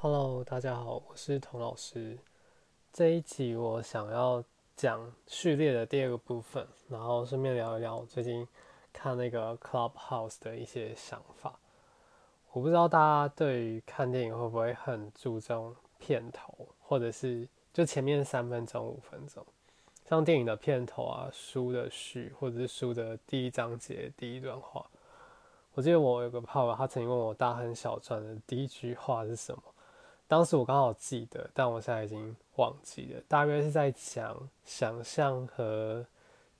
Hello，大家好，我是童老师。这一集我想要讲序列的第二个部分，然后顺便聊一聊我最近看那个 Clubhouse 的一些想法。我不知道大家对于看电影会不会很注重片头，或者是就前面三分钟、五分钟，像电影的片头啊、书的序，或者是书的第一章节第一段话。我记得我有个朋友，他曾经问我《大亨小传》的第一句话是什么。当时我刚好记得，但我现在已经忘记了。大约是在讲想象和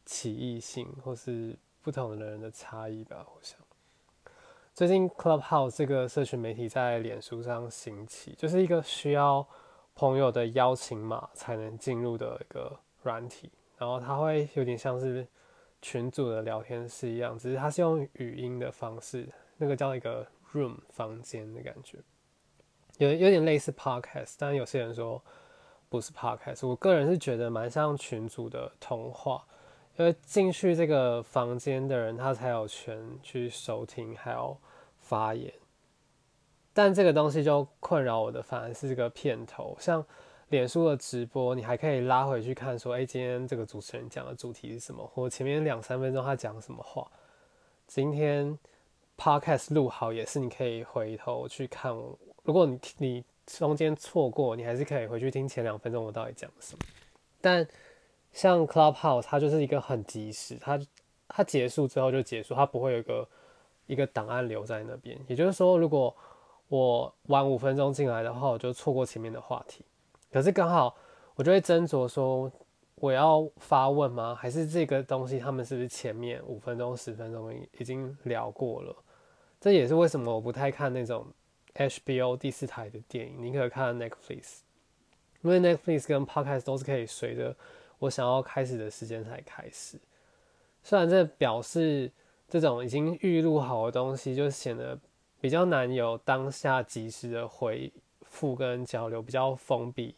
奇异性，或是不同的人的差异吧。我想，最近 Clubhouse 这个社群媒体在脸书上兴起，就是一个需要朋友的邀请码才能进入的一个软体。然后它会有点像是群组的聊天室一样，只是它是用语音的方式，那个叫一个 room 房间的感觉。有有点类似 podcast，但有些人说不是 podcast。我个人是觉得蛮像群主的通话，因为进去这个房间的人，他才有权去收听还有发言。但这个东西就困扰我的，反而是这个片头。像脸书的直播，你还可以拉回去看，说，哎，今天这个主持人讲的主题是什么，或前面两三分钟他讲什么话。今天 podcast 录好也是，你可以回头去看。如果你你中间错过，你还是可以回去听前两分钟我到底讲什么。但像 Clubhouse，它就是一个很及时，它它结束之后就结束，它不会有一个一个档案留在那边。也就是说，如果我晚五分钟进来的话，我就错过前面的话题。可是刚好我就会斟酌说，我要发问吗？还是这个东西他们是不是前面五分钟、十分钟已经聊过了？这也是为什么我不太看那种。HBO 第四台的电影，你可以看 Netflix，因为 Netflix 跟 Podcast 都是可以随着我想要开始的时间才开始。虽然这表示这种已经预录好的东西，就显得比较难有当下及时的回复跟交流，比较封闭。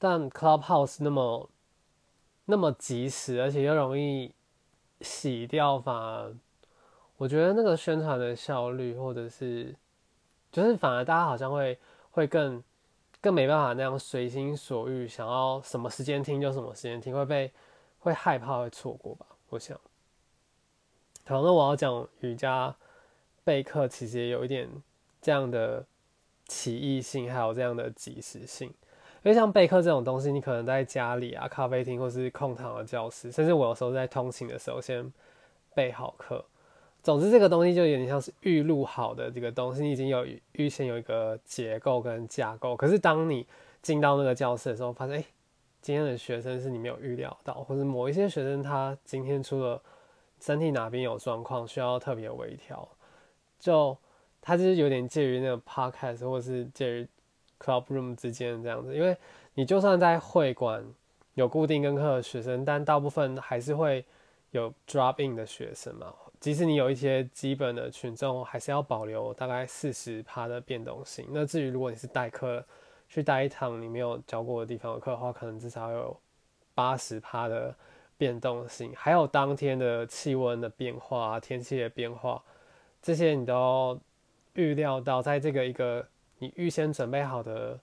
但 Clubhouse 那么那么及时，而且又容易洗掉，反而我觉得那个宣传的效率或者是。就是反而大家好像会会更更没办法那样随心所欲，想要什么时间听就什么时间听，会被会害怕会错过吧？我想。好，那我要讲瑜伽备课，其实也有一点这样的奇异性，还有这样的即时性。因为像备课这种东西，你可能在家里啊、咖啡厅或是空堂的教室，甚至我有时候在通勤的时候先备好课。总之，这个东西就有点像是预录好的这个东西，你已经有预先有一个结构跟架构。可是当你进到那个教室的时候，发现哎，今天的学生是你没有预料到，或者某一些学生他今天出了身体哪边有状况，需要特别微调，就他就是有点介于那个 podcast 或是介于 club room 之间这样子。因为你就算在会馆有固定跟课的学生，但大部分还是会有 drop in 的学生嘛。即使你有一些基本的群众，还是要保留大概四十趴的变动性。那至于如果你是代课去带一堂你没有教过的地方的课的话，可能至少有八十趴的变动性。还有当天的气温的变化、天气的变化，这些你都预料到，在这个一个你预先准备好的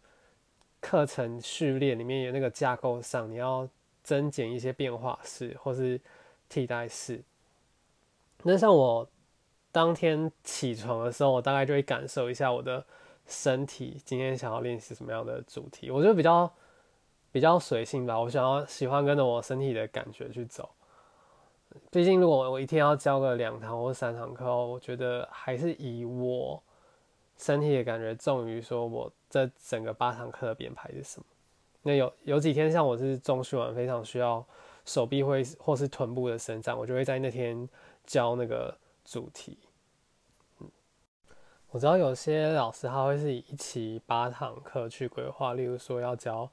课程序列里面有那个架构上，你要增减一些变化式或是替代式。那像我当天起床的时候，我大概就会感受一下我的身体今天想要练习什么样的主题。我就比较比较随性吧，我想要喜欢跟着我身体的感觉去走。毕竟如果我一天要教个两堂或三堂课，我觉得还是以我身体的感觉重于说我这整个八堂课的编排是什么。那有有几天像我是中训完非常需要手臂会或是臀部的伸展，我就会在那天。教那个主题，嗯，我知道有些老师他会是以一期八堂课去规划，例如说要教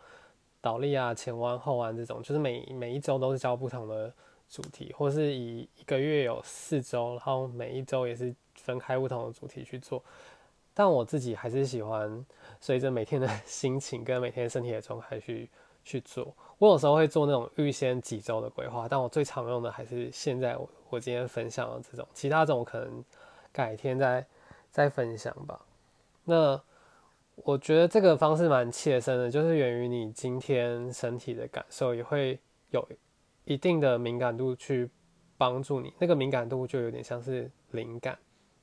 倒立啊、前弯、后弯这种，就是每每一周都是教不同的主题，或是以一个月有四周，然后每一周也是分开不同的主题去做。但我自己还是喜欢随着每天的心情跟每天身体的状态去去做。我有时候会做那种预先几周的规划，但我最常用的还是现在我我今天分享的这种，其他种可能改天再再分享吧。那我觉得这个方式蛮切身的，就是源于你今天身体的感受，也会有一定的敏感度去帮助你。那个敏感度就有点像是灵感，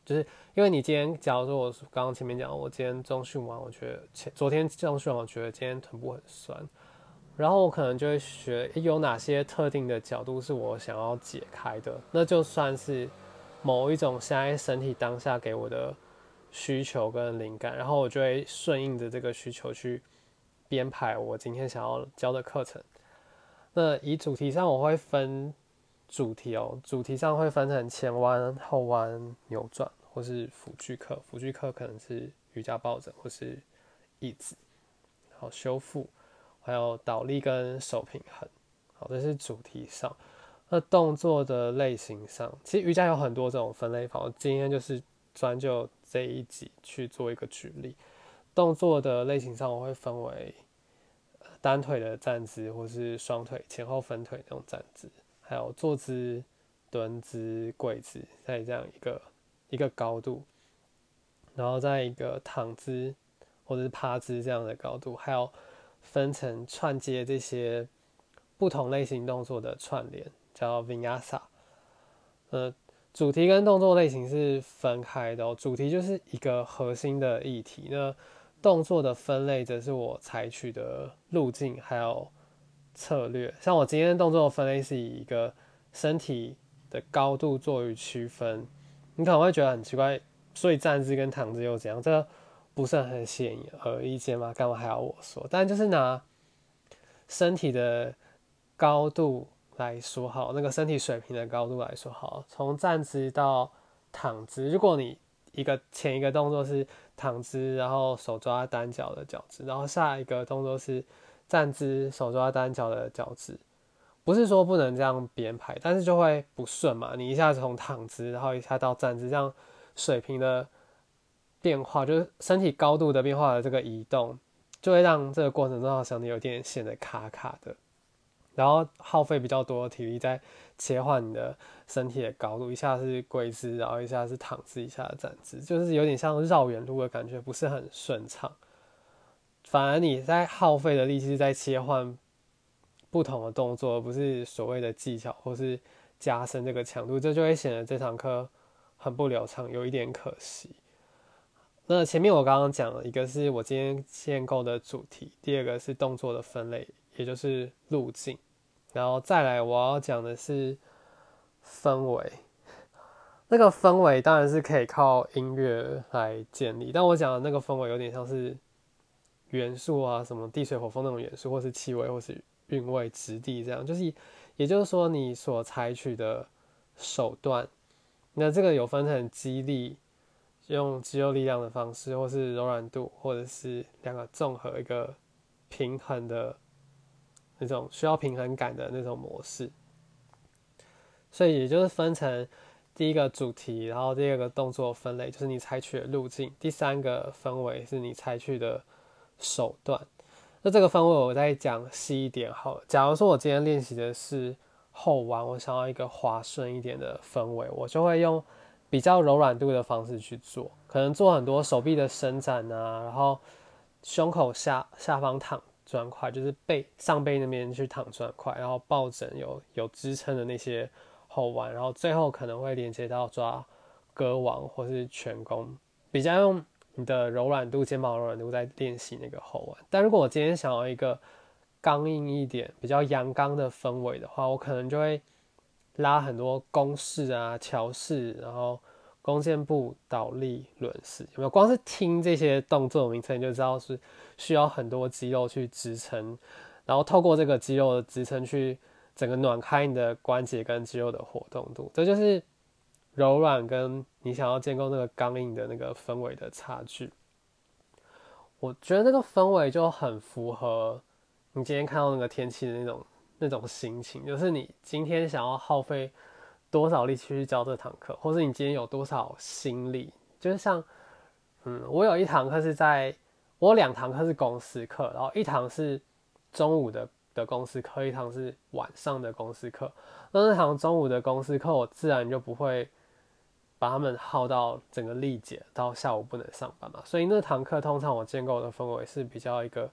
就是因为你今天，假如说我刚刚前面讲，我今天中训完，我觉得前昨天中训完，我觉得今天臀部很酸，然后我可能就会学有哪些特定的角度是我想要解开的，那就算是某一种现在身体当下给我的。需求跟灵感，然后我就会顺应着这个需求去编排我今天想要教的课程。那以主题上，我会分主题哦，主题上会分成前弯、后弯、扭转，或是辅具课。辅具课可能是瑜伽抱枕或是椅子，好修复，还有倒立跟手平衡。好，这是主题上。那动作的类型上，其实瑜伽有很多这种分类法，我今天就是专就。这一集去做一个举例，动作的类型上，我会分为单腿的站姿，或是双腿前后分腿那种站姿，还有坐姿、蹲姿、跪姿，在这样一个一个高度，然后在一个躺姿或者是趴姿这样的高度，还有分成串接这些不同类型动作的串联，叫 Vinyasa，呃。主题跟动作类型是分开的，主题就是一个核心的议题，那动作的分类则是我采取的路径还有策略。像我今天动作分类是以一个身体的高度作为区分，你可能会觉得很奇怪，所以站姿跟躺姿又怎样？这不是很显而易见吗？干嘛还要我说？但就是拿身体的高度。来说好，那个身体水平的高度来说好，从站姿到躺姿，如果你一个前一个动作是躺姿，然后手抓单脚的脚趾，然后下一个动作是站姿，手抓单脚的脚趾，不是说不能这样编排，但是就会不顺嘛。你一下子从躺姿，然后一下到站姿，这样水平的变化，就是身体高度的变化的这个移动，就会让这个过程中好像有点显得卡卡的。然后耗费比较多的体力在切换你的身体的高度，一下是跪姿，然后一下是躺姿，一下站姿，就是有点像绕远路的感觉，不是很顺畅。反而你在耗费的力气在切换不同的动作，而不是所谓的技巧或是加深这个强度，这就会显得这堂课很不流畅，有一点可惜。那前面我刚刚讲了一个是我今天建构的主题，第二个是动作的分类，也就是路径。然后再来，我要讲的是氛围。那个氛围当然是可以靠音乐来建立，但我讲的那个氛围有点像是元素啊，什么地水火风那种元素，或是气味，或是韵味、质地这样。就是，也就是说，你所采取的手段，那这个有分成激励，用肌肉力量的方式，或是柔软度，或者是两个综合一个平衡的。那种需要平衡感的那种模式，所以也就是分成第一个主题，然后第二个动作分类，就是你采取的路径；第三个氛围是你采取的手段。那这个氛围我再讲细一点好。假如说我今天练习的是后弯，我想要一个滑顺一点的氛围，我就会用比较柔软度的方式去做，可能做很多手臂的伸展啊，然后胸口下下方躺。砖块就是背上背那边去躺砖块，然后抱枕有有支撑的那些后弯，然后最后可能会连接到抓歌王或是拳弓，比较用你的柔软度、肩膀柔软度在练习那个后弯。但如果我今天想要一个刚硬一点、比较阳刚的氛围的话，我可能就会拉很多弓式啊、桥式，然后。弓箭步、倒立、轮式，有没有？光是听这些动作名称，你就知道是需要很多肌肉去支撑，然后透过这个肌肉的支撑去整个暖开你的关节跟肌肉的活动度。这就是柔软跟你想要建构那个刚硬的那个氛围的差距。我觉得那个氛围就很符合你今天看到那个天气的那种那种心情，就是你今天想要耗费。多少力气去教这堂课，或是你今天有多少心力？就是像，嗯，我有一堂课是在，我两堂课是公司课，然后一堂是中午的的公司课，一堂是晚上的公司课。那那堂中午的公司课，我自然就不会把他们耗到整个力竭，到下午不能上班嘛。所以那堂课通常我建构的氛围是比较一个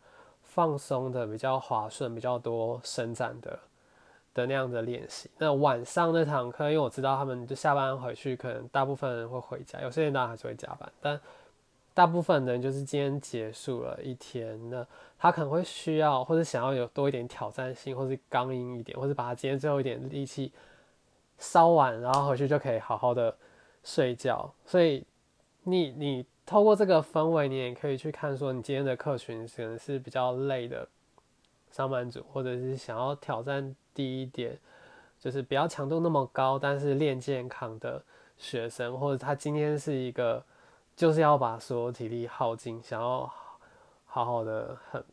放松的、比较滑顺、比较多伸展的的那样的练习。那晚上那堂课，因为我知道他们就下班回去，可能大部分人会回家，有些人当然还是会加班，但大部分人就是今天结束了一天，那他可能会需要或者想要有多一点挑战性，或是刚硬一点，或者把他今天最后一点力气烧完，然后回去就可以好好的。睡觉，所以你你透过这个氛围，你也可以去看说，你今天的客群可能是比较累的上班族，或者是想要挑战低一点，就是不要强度那么高，但是练健康的学生，或者他今天是一个就是要把所有体力耗尽，想要好好的很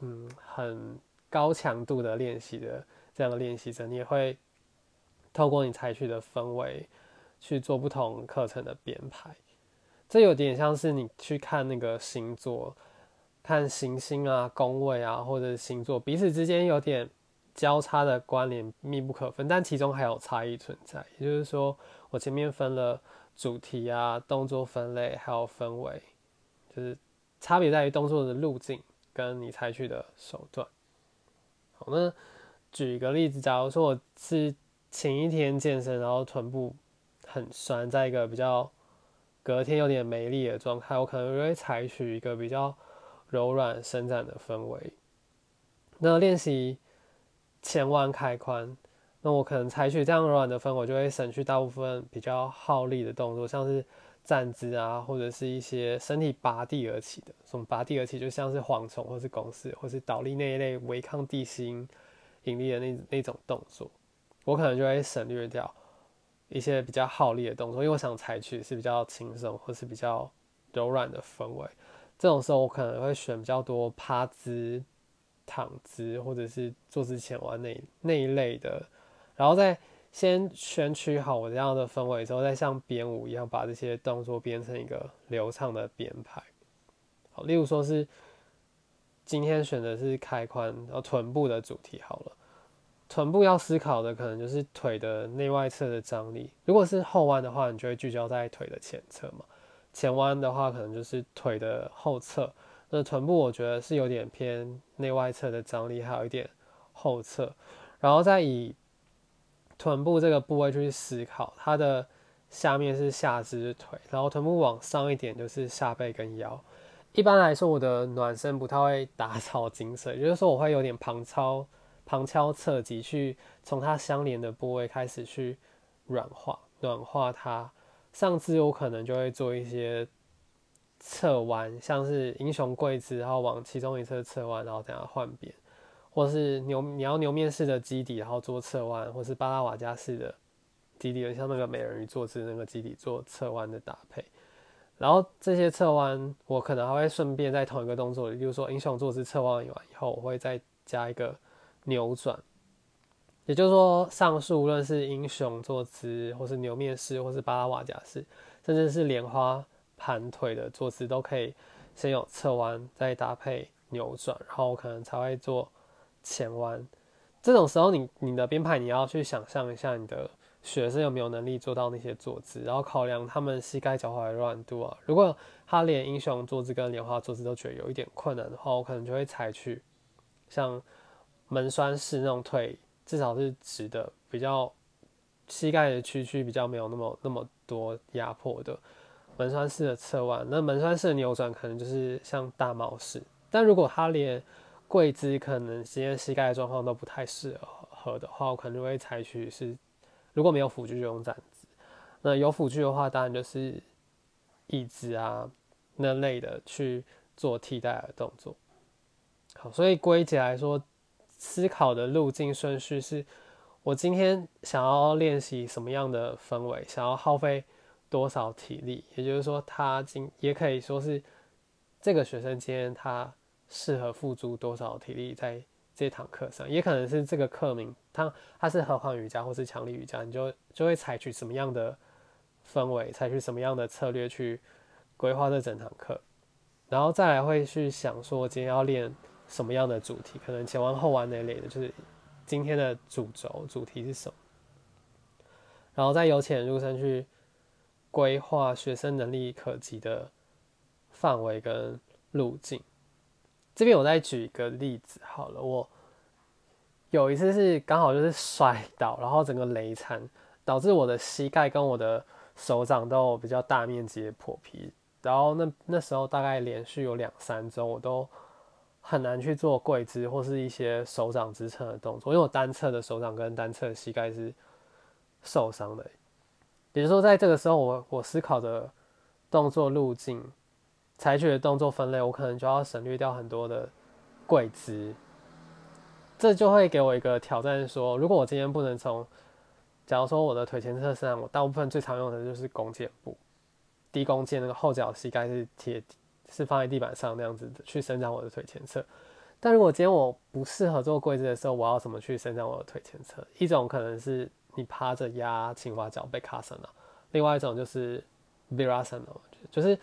嗯很高强度的练习的这样的练习者，你也会透过你采取的氛围。去做不同课程的编排，这有点像是你去看那个星座，看行星啊、宫位啊，或者星座彼此之间有点交叉的关联，密不可分，但其中还有差异存在。也就是说，我前面分了主题啊、动作分类，还有氛围，就是差别在于动作的路径跟你采取的手段。好，那举一个例子，假如说我是前一天健身，然后臀部。很酸，在一个比较隔天有点没力的状态，我可能会采取一个比较柔软伸展的氛围。那练习前弯开髋，那我可能采取这样柔软的氛围，就会省去大部分比较耗力的动作，像是站姿啊，或者是一些身体拔地而起的，什么拔地而起，就像是蝗虫或是公式或是倒立那一类违抗地心引力的那那种动作，我可能就会省略掉。一些比较耗力的动作，因为我想采取是比较轻松或是比较柔软的氛围。这种时候，我可能会选比较多趴姿、躺姿或者是坐姿前弯那那一类的，然后再先选取好我这样的氛围之后，再像编舞一样把这些动作编成一个流畅的编排。好，例如说是今天选的是开髋，然后臀部的主题好了。臀部要思考的可能就是腿的内外侧的张力。如果是后弯的话，你就会聚焦在腿的前侧嘛。前弯的话，可能就是腿的后侧。那臀部我觉得是有点偏内外侧的张力，还有一点后侧。然后再以臀部这个部位去思考，它的下面是下肢腿，然后臀部往上一点就是下背跟腰。一般来说，我的暖身不太会打 草惊蛇，也就是说我会有点旁操。旁敲侧击去从它相连的部位开始去软化、软化它。上肢我可能就会做一些侧弯，像是英雄跪姿，然后往其中一侧侧弯，然后等下换边，或是牛你要牛面式的基底，然后做侧弯，或是巴拉瓦加式的基底，像那个美人鱼坐姿那个基底做侧弯的搭配。然后这些侧弯，我可能还会顺便在同一个动作里，比如说英雄坐姿侧弯完以后，我会再加一个。扭转，也就是说，上述无论是英雄坐姿，或是牛面式，或是巴拉瓦加式，甚至是莲花盘腿的坐姿，都可以先有侧弯，再搭配扭转，然后可能才会做前弯。这种时候，你你的编排你要去想象一下，你的学生有没有能力做到那些坐姿，然后考量他们膝盖脚踝的软度啊。如果他连英雄坐姿跟莲花坐姿都觉得有一点困难的话，我可能就会采取像。门栓式那种腿至少是直的，比较膝盖的屈曲比较没有那么那么多压迫的门栓式的侧弯。那门栓式的扭转可能就是像大猫式，但如果他连跪姿可能今天膝盖的状况都不太适合的话，我可能就会采取是如果没有辅具就用站姿。那有辅具的话，当然就是椅子啊那类的去做替代的动作。好，所以归结来说。思考的路径顺序是：我今天想要练习什么样的氛围，想要耗费多少体力。也就是说，他今也可以说是这个学生今天他适合付出多少体力在这堂课上，也可能是这个课名他他是和缓瑜伽或是强力瑜伽，你就就会采取什么样的氛围，采取什么样的策略去规划这整堂课，然后再来会去想说，今天要练。什么样的主题？可能前弯后弯那类的，就是今天的主轴主题是什么？然后再由浅入深去规划学生能力可及的范围跟路径。这边我再举一个例子好了，我有一次是刚好就是摔倒，然后整个雷残，导致我的膝盖跟我的手掌都有比较大面积的破皮，然后那那时候大概连续有两三周，我都很难去做跪姿或是一些手掌支撑的动作，因为我单侧的手掌跟单侧膝盖是受伤的。比如说在这个时候，我我思考的动作路径。采取的动作分类，我可能就要省略掉很多的跪姿，这就会给我一个挑战。说，如果我今天不能从，假如说我的腿前侧身上，我大部分最常用的就是弓箭步，低弓箭，那个后脚膝盖是贴，是放在地板上那样子的去伸展我的腿前侧。但如果今天我不适合做跪姿的时候，我要怎么去伸展我的腿前侧？一种可能是你趴着压青蛙脚被卡森了，另外一种就是 virasana，就是。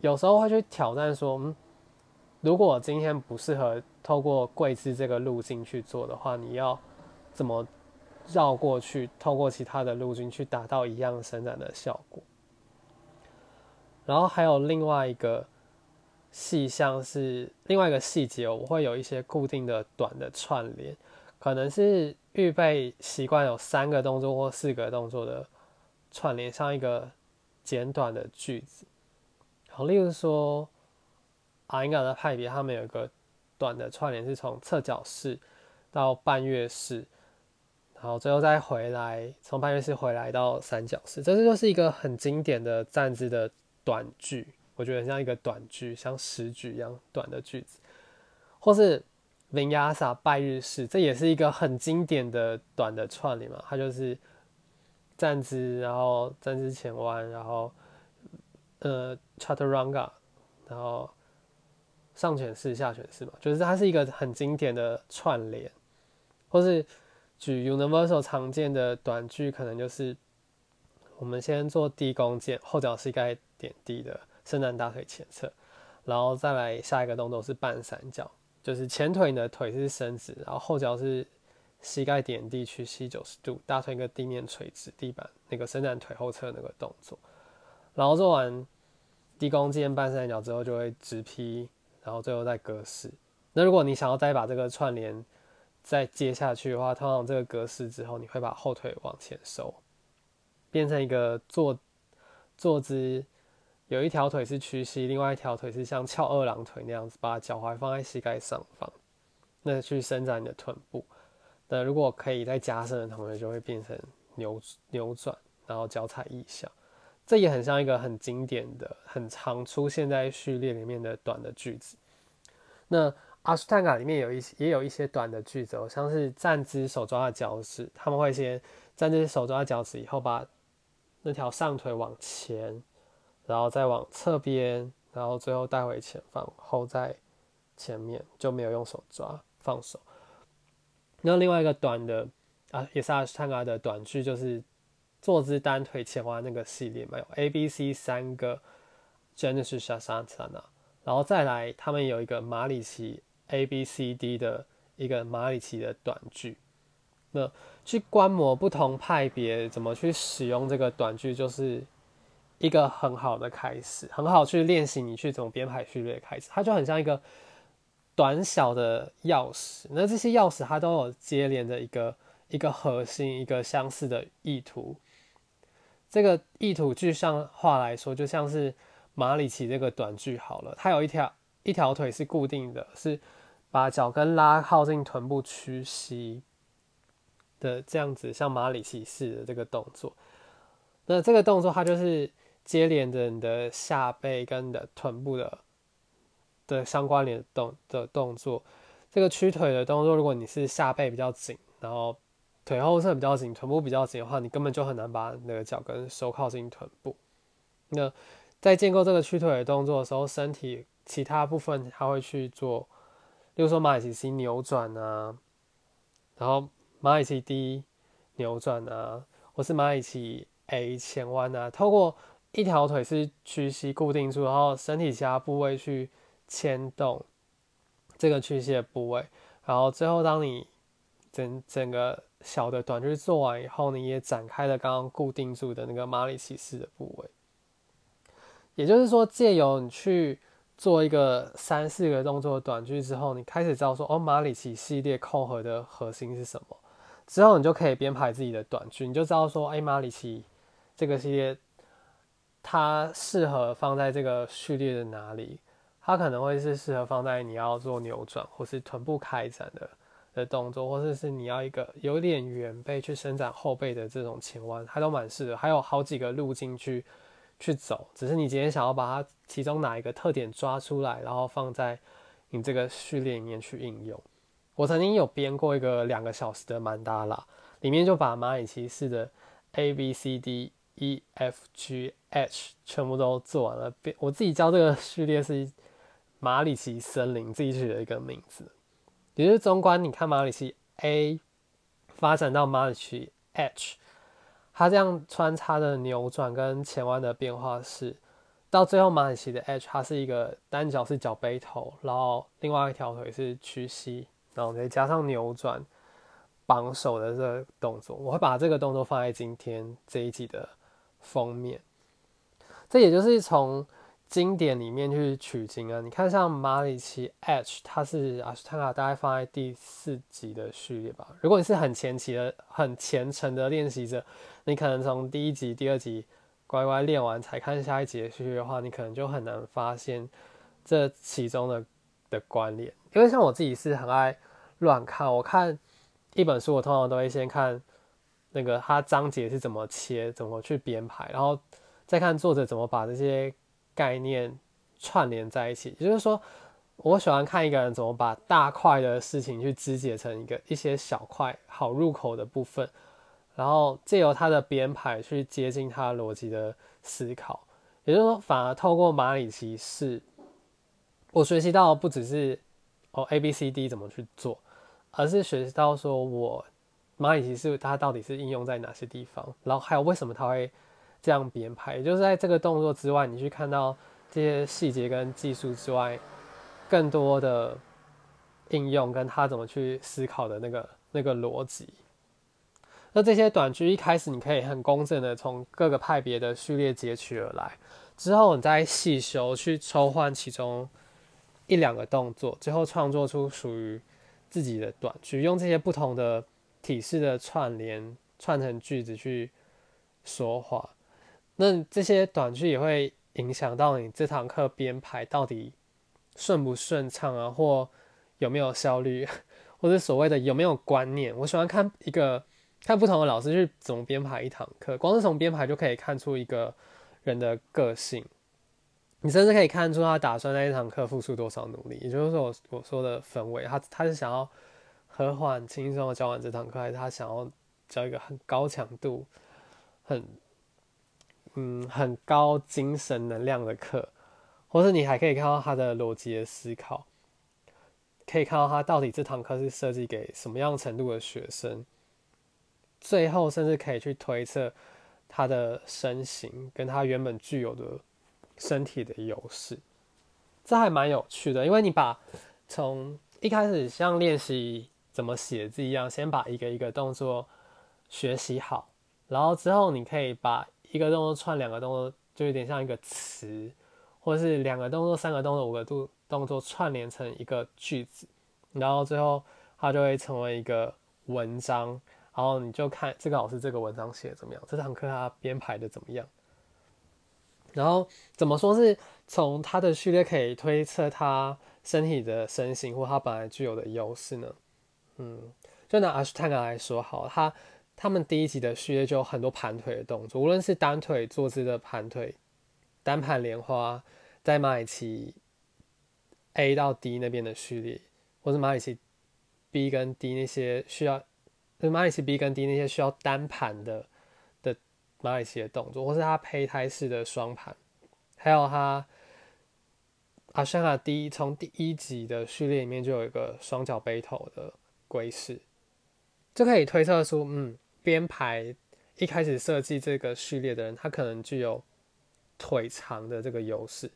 有时候会去挑战说，嗯，如果今天不适合透过跪姿这个路径去做的话，你要怎么绕过去，透过其他的路径去达到一样伸展的效果？然后还有另外一个细项是另外一个细节，我会有一些固定的短的串联，可能是预备习惯有三个动作或四个动作的串联，像一个简短的句子。好，例如说，阿英嘎的派别，他们有一个短的串联，是从侧脚式到半月式，然后最后再回来，从半月式回来到三角式，这就是一个很经典的站姿的短句，我觉得像一个短句，像十句一样短的句子，或是 Vinyasa 拜日式，这也是一个很经典的短的串联嘛，它就是站姿，然后站姿前弯，然后。呃，Chaturanga，然后上犬式、下犬式嘛，就是它是一个很经典的串联，或是举 Universal 常见的短句，可能就是我们先做低弓箭，后脚膝盖点地的伸展大腿前侧，然后再来下一个动作是半三角，就是前腿的腿是伸直，然后后脚是膝盖点地屈膝九十度，大腿跟地面垂直，地板那个伸展腿后侧那个动作。然后做完低弓箭半三角之后，就会直劈，然后最后再格式。那如果你想要再把这个串联再接下去的话，通常这个格式之后，你会把后腿往前收，变成一个坐坐姿，有一条腿是屈膝，另外一条腿是像翘二郎腿那样子，把脚踝放在膝盖上方，那去伸展你的臀部。那如果可以再加深的同学，就会变成扭扭转，然后脚踩腋下。这也很像一个很经典的、很常出现在序列里面的短的句子。那阿斯坦卡里面有一些也有一些短的句子，像是站姿手抓脚趾，他们会先站姿手抓脚趾，以后把那条上腿往前，然后再往侧边，然后最后带回前方，后在前面就没有用手抓，放手。那另外一个短的啊，也是阿斯坦卡的短句，就是。坐姿单腿前弯那个系列嘛，有 A、B、C 三个 Genesis Shasana，然后再来他们有一个马里奇 A、B、C、D 的一个马里奇的短句。那去观摩不同派别怎么去使用这个短句，就是一个很好的开始，很好去练习你去怎么编排序列开始。它就很像一个短小的钥匙，那这些钥匙它都有接连的一个一个核心，一个相似的意图。这个意图具象化来说，就像是马里奇这个短句好了，它有一条一条腿是固定的，是把脚跟拉靠近臀部屈膝的这样子，像马里奇式的这个动作。那这个动作它就是接连着你的下背跟你的臀部的的相关联动的动作。这个屈腿的动作，如果你是下背比较紧，然后腿后侧比较紧，臀部比较紧的话，你根本就很难把那个脚跟收靠近臀部。那在建构这个屈腿的动作的时候，身体其他部分它会去做，例如说马里奇 C 扭转啊，然后马里奇 D 扭转啊，或是马里奇 A 前弯啊，透过一条腿是屈膝固定住，然后身体其他部位去牵动这个屈膝的部位，然后最后当你整整个。小的短句做完以后，你也展开了刚刚固定住的那个马里奇式的部位。也就是说，借由你去做一个三四个动作的短句之后，你开始知道说，哦，马里奇系列扣合的核心是什么，之后你就可以编排自己的短句，你就知道说，哎，马里奇这个系列它适合放在这个序列的哪里，它可能会是适合放在你要做扭转或是臀部开展的的动作，或者是你要一个有点圆背去伸展后背的这种前弯，它都蛮适合，还有好几个路径去。去走，只是你今天想要把它其中哪一个特点抓出来，然后放在你这个序列里面去应用。我曾经有编过一个两个小时的曼达拉，里面就把蚂蚁骑士的 A B C D E F G H 全部都做完了。变我自己教这个序列是马里奇森林自己取的一个名字，也就是中观你看马里奇 A 发展到马里奇 H。它这样穿插的扭转跟前弯的变化是，到最后马里奇的 H，它是一个单脚是脚背头，然后另外一条腿是屈膝，然后再加上扭转绑手的这个动作。我会把这个动作放在今天这一集的封面。这也就是从经典里面去取经啊。你看像马里奇 H，它是阿斯坦卡大概放在第四集的序列吧。如果你是很前期的、很虔诚的练习者。你可能从第一集、第二集乖乖练完才看下一集的序列的话，你可能就很难发现这其中的的关联。因为像我自己是很爱乱看，我看一本书，我通常都会先看那个它章节是怎么切、怎么去编排，然后再看作者怎么把这些概念串联在一起。也就是说，我喜欢看一个人怎么把大块的事情去肢解成一个一些小块好入口的部分。然后借由他的编排去接近他逻辑的思考，也就是说，反而透过马里骑士，我学习到不只是哦 A B C D 怎么去做，而是学习到说我蚂蚁骑士它到底是应用在哪些地方，然后还有为什么它会这样编排，也就是在这个动作之外，你去看到这些细节跟技术之外，更多的应用跟他怎么去思考的那个那个逻辑。那这些短句一开始你可以很公正的从各个派别的序列截取而来，之后你再细修去抽换其中一两个动作，最后创作出属于自己的短句，用这些不同的体式的串联串成句子去说话。那这些短句也会影响到你这堂课编排到底顺不顺畅啊，或有没有效率，或者所谓的有没有观念。我喜欢看一个。看不同的老师去怎么编排一堂课，光是从编排就可以看出一个人的个性。你甚至可以看出他打算在一堂课付出多少努力。也就是说，我我说的氛围，他他是想要和缓、轻松的教完这堂课，还是他想要教一个很高强度、很嗯很高精神能量的课？或是你还可以看到他的逻辑的思考，可以看到他到底这堂课是设计给什么样程度的学生。最后，甚至可以去推测他的身形跟他原本具有的身体的优势，这还蛮有趣的。因为你把从一开始像练习怎么写字一样，先把一个一个动作学习好，然后之后你可以把一个动作串两个动作，就有点像一个词，或者是两个动作、三个动作、五个动动作串联成一个句子，然后最后它就会成为一个文章。然后你就看这个老师这个文章写的怎么样，这堂课他编排的怎么样。然后怎么说是从他的序列可以推测他身体的身形或他本来具有的优势呢？嗯，就拿阿什坦卡来说好，他他们第一集的序列就有很多盘腿的动作，无论是单腿坐姿的盘腿、单盘莲花，在马里奇 A 到 D 那边的序列，或是马里奇 B 跟 D 那些需要。就马里奇 B 跟 D 那些需要单盘的的马里奇的动作，或是他胚胎式的双盘，还有他阿香卡 D 从第一集的序列里面就有一个双脚背头的龟式，就可以推测出，嗯，编排一开始设计这个序列的人，他可能具有腿长的这个优势。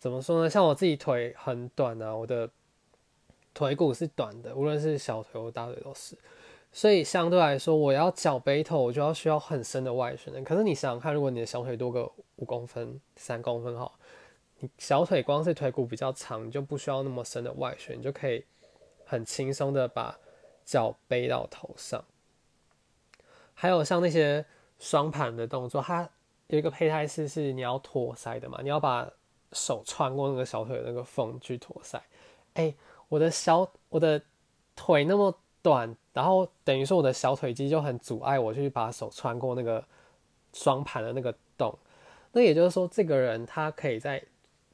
怎么说呢？像我自己腿很短啊，我的腿骨是短的，无论是小腿或大腿都是。所以相对来说，我要脚背头，我就要需要很深的外旋。可是你想想看，如果你的小腿多个五公分、三公分，哈，你小腿光是腿骨比较长，你就不需要那么深的外旋，你就可以很轻松的把脚背到头上。还有像那些双盘的动作，它有一个胚胎式是你要托腮的嘛，你要把手穿过那个小腿的那个缝去托腮。哎，我的小我的腿那么短，然后等于说我的小腿肌就很阻碍我去把手穿过那个双盘的那个洞。那也就是说，这个人他可以在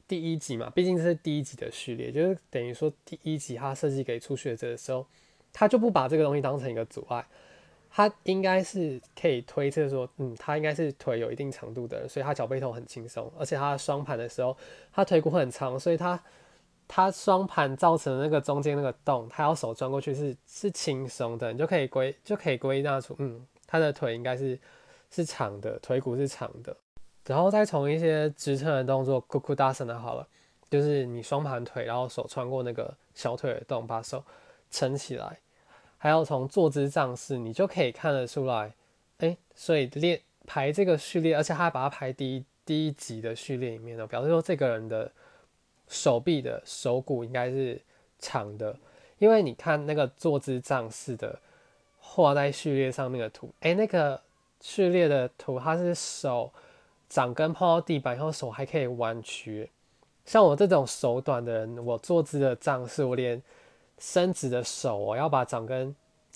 第一集嘛，毕竟这是第一集的序列，就是等于说第一集他设计给初学者的时候，他就不把这个东西当成一个阻碍。他应该是可以推测说，嗯，他应该是腿有一定长度的，所以他脚背头很轻松，而且他双盘的时候，他腿骨很长，所以他他双盘造成的那个中间那个洞，他要手钻过去是是轻松的，你就可以归就可以归纳出，嗯，他的腿应该是是长的，腿骨是长的，然后再从一些支撑的动作，咕咕大声的好了，就是你双盘腿，然后手穿过那个小腿的洞，把手撑起来。还要从坐姿仗势，你就可以看得出来，哎，所以练排这个序列，而且他还把它排第一第一集的序列里面呢，表示说这个人的手臂的手骨应该是长的，因为你看那个坐姿仗势的画在序列上面的图，哎，那个序列的图，它是手掌根碰到地板然后，手还可以弯曲，像我这种手短的人，我坐姿的仗势，我连。伸直的手，我要把掌根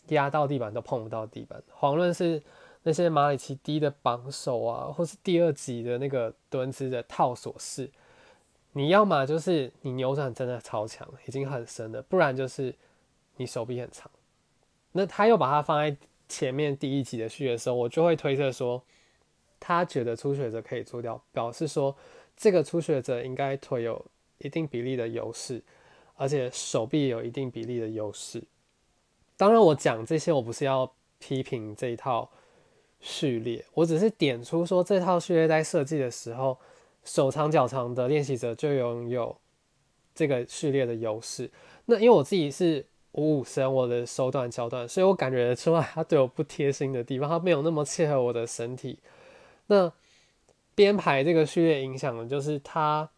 压到地板都碰不到地板。遑论是那些马里奇低的绑手啊，或是第二级的那个蹲姿的套索式，你要么就是你扭转真的超强，已经很深了，不然就是你手臂很长。那他又把它放在前面第一集的序的时候，我就会推测说，他觉得初学者可以做掉，表示说这个初学者应该腿有一定比例的优势。而且手臂有一定比例的优势。当然，我讲这些，我不是要批评这一套序列，我只是点出说，这套序列在设计的时候，手长脚长的练习者就拥有这个序列的优势。那因为我自己是五五身，我的手短脚短，所以我感觉出来他对我不贴心的地方，他没有那么切合我的身体。那编排这个序列影响的就是他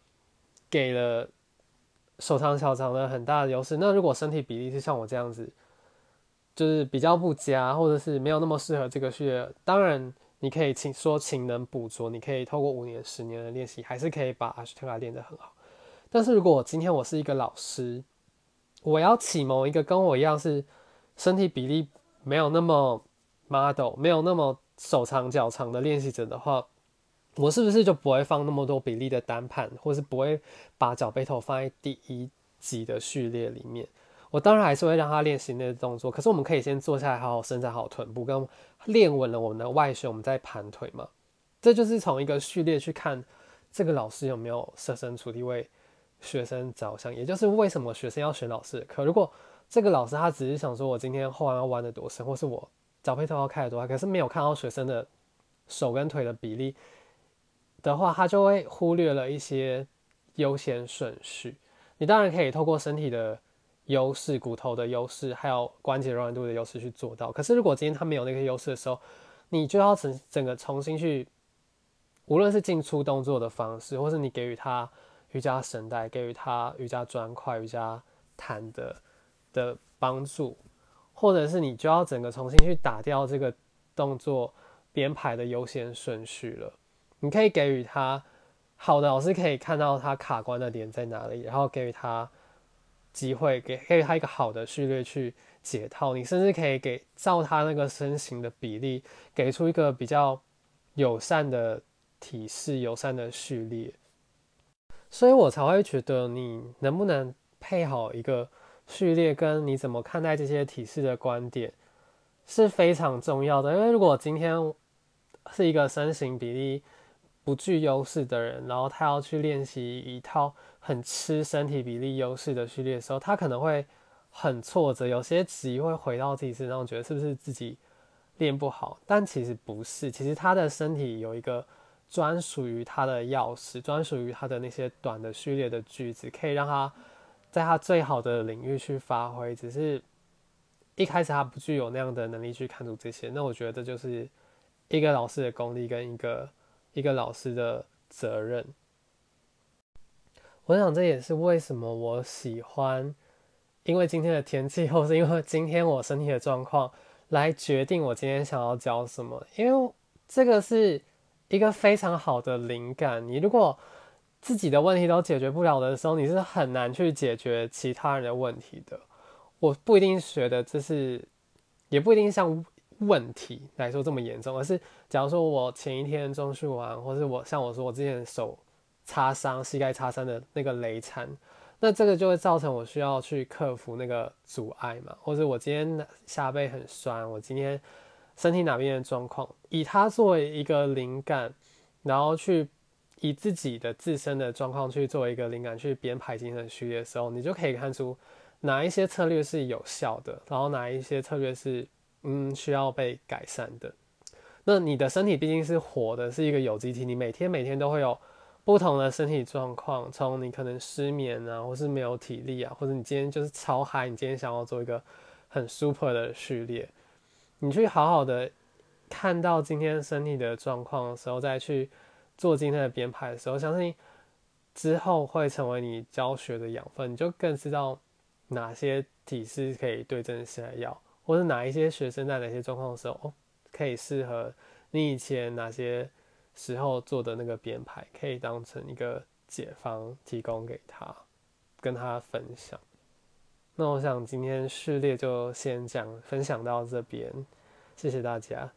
给了。手长脚长的很大的优势。那如果身体比例是像我这样子，就是比较不佳，或者是没有那么适合这个序列，当然你可以勤说勤能补拙，你可以透过五年、十年的练习，还是可以把阿斯特拉练得很好。但是如果今天我是一个老师，我要启蒙一个跟我一样是身体比例没有那么 model、没有那么手长脚长的练习者的话，我是不是就不会放那么多比例的单盘，或是不会把脚背头放在第一集的序列里面？我当然还是会让他练习那些动作，可是我们可以先坐下来，好好伸展好臀部，跟练稳了我们的外旋，我们再盘腿嘛。这就是从一个序列去看这个老师有没有设身处地为学生着想，也就是为什么学生要选老师。的课如果这个老师他只是想说我今天后弯要弯的多深，或是我脚背头要开的多可是没有看到学生的手跟腿的比例。的话，他就会忽略了一些优先顺序。你当然可以透过身体的优势、骨头的优势，还有关节柔软度的优势去做到。可是，如果今天他没有那个优势的时候，你就要整整个重新去，无论是进出动作的方式，或是你给予他瑜伽绳带、给予他瑜伽砖块、瑜伽毯的的帮助，或者是你就要整个重新去打掉这个动作编排的优先顺序了。你可以给予他好的老师，可以看到他卡关的点在哪里，然后给予他机会，给给予他一个好的序列去解套。你甚至可以给照他那个身形的比例，给出一个比较友善的体式、友善的序列。所以我才会觉得，你能不能配好一个序列，跟你怎么看待这些体式的观点是非常重要的。因为如果今天是一个身形比例，不具优势的人，然后他要去练习一套很吃身体比例优势的序列的时候，他可能会很挫折，有些急会回到自己身上，觉得是不是自己练不好？但其实不是，其实他的身体有一个专属于他的钥匙，专属于他的那些短的序列的句子，可以让他在他最好的领域去发挥。只是一开始他不具有那样的能力去看出这些，那我觉得这就是一个老师的功力跟一个一个老师的责任。我想这也是为什么我喜欢，因为今天的天气，或是因为今天我身体的状况来决定我今天想要教什么，因为这个是一个非常好的灵感。你如果自己的问题都解决不了的时候，你是很难去解决其他人的问题的。我不一定觉得这是，也不一定像问题来说这么严重，而是假如说我前一天中训完，或是我像我说我之前手擦伤、膝盖擦伤的那个雷残，那这个就会造成我需要去克服那个阻碍嘛，或者我今天下背很酸，我今天身体哪边的状况，以它作为一个灵感，然后去以自己的自身的状况去作为一个灵感去编排今天的序列的时候，你就可以看出。哪一些策略是有效的，然后哪一些策略是嗯需要被改善的？那你的身体毕竟是活的，是一个有机体，你每天每天都会有不同的身体状况，从你可能失眠啊，或是没有体力啊，或者你今天就是超嗨，你今天想要做一个很 super 的序列，你去好好的看到今天身体的状况的时候，再去做今天的编排的时候，相信之后会成为你教学的养分，你就更知道。哪些体式可以对症下药，或是哪一些学生在哪些状况的时候，哦，可以适合你以前哪些时候做的那个编排，可以当成一个解方提供给他，跟他分享。那我想今天序列就先讲分享到这边，谢谢大家。